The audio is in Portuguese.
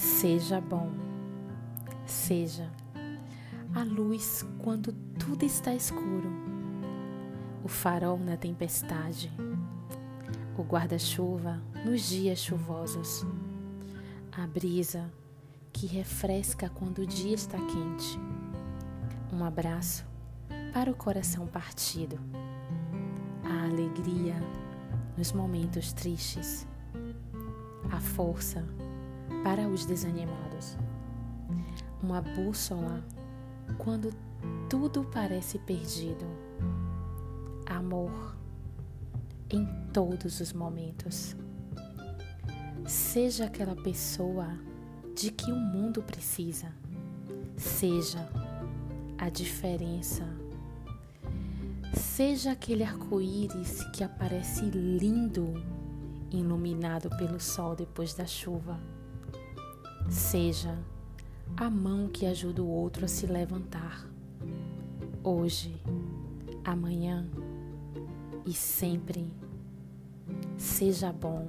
Seja bom, seja. A luz quando tudo está escuro, o farol na tempestade, o guarda-chuva nos dias chuvosos, a brisa que refresca quando o dia está quente, um abraço para o coração partido, a alegria nos momentos tristes, a força para os desanimados, uma bússola quando tudo parece perdido, amor em todos os momentos. Seja aquela pessoa de que o mundo precisa, seja a diferença Seja aquele arco-íris que aparece lindo, iluminado pelo sol depois da chuva. Seja a mão que ajuda o outro a se levantar. Hoje, amanhã e sempre. Seja bom.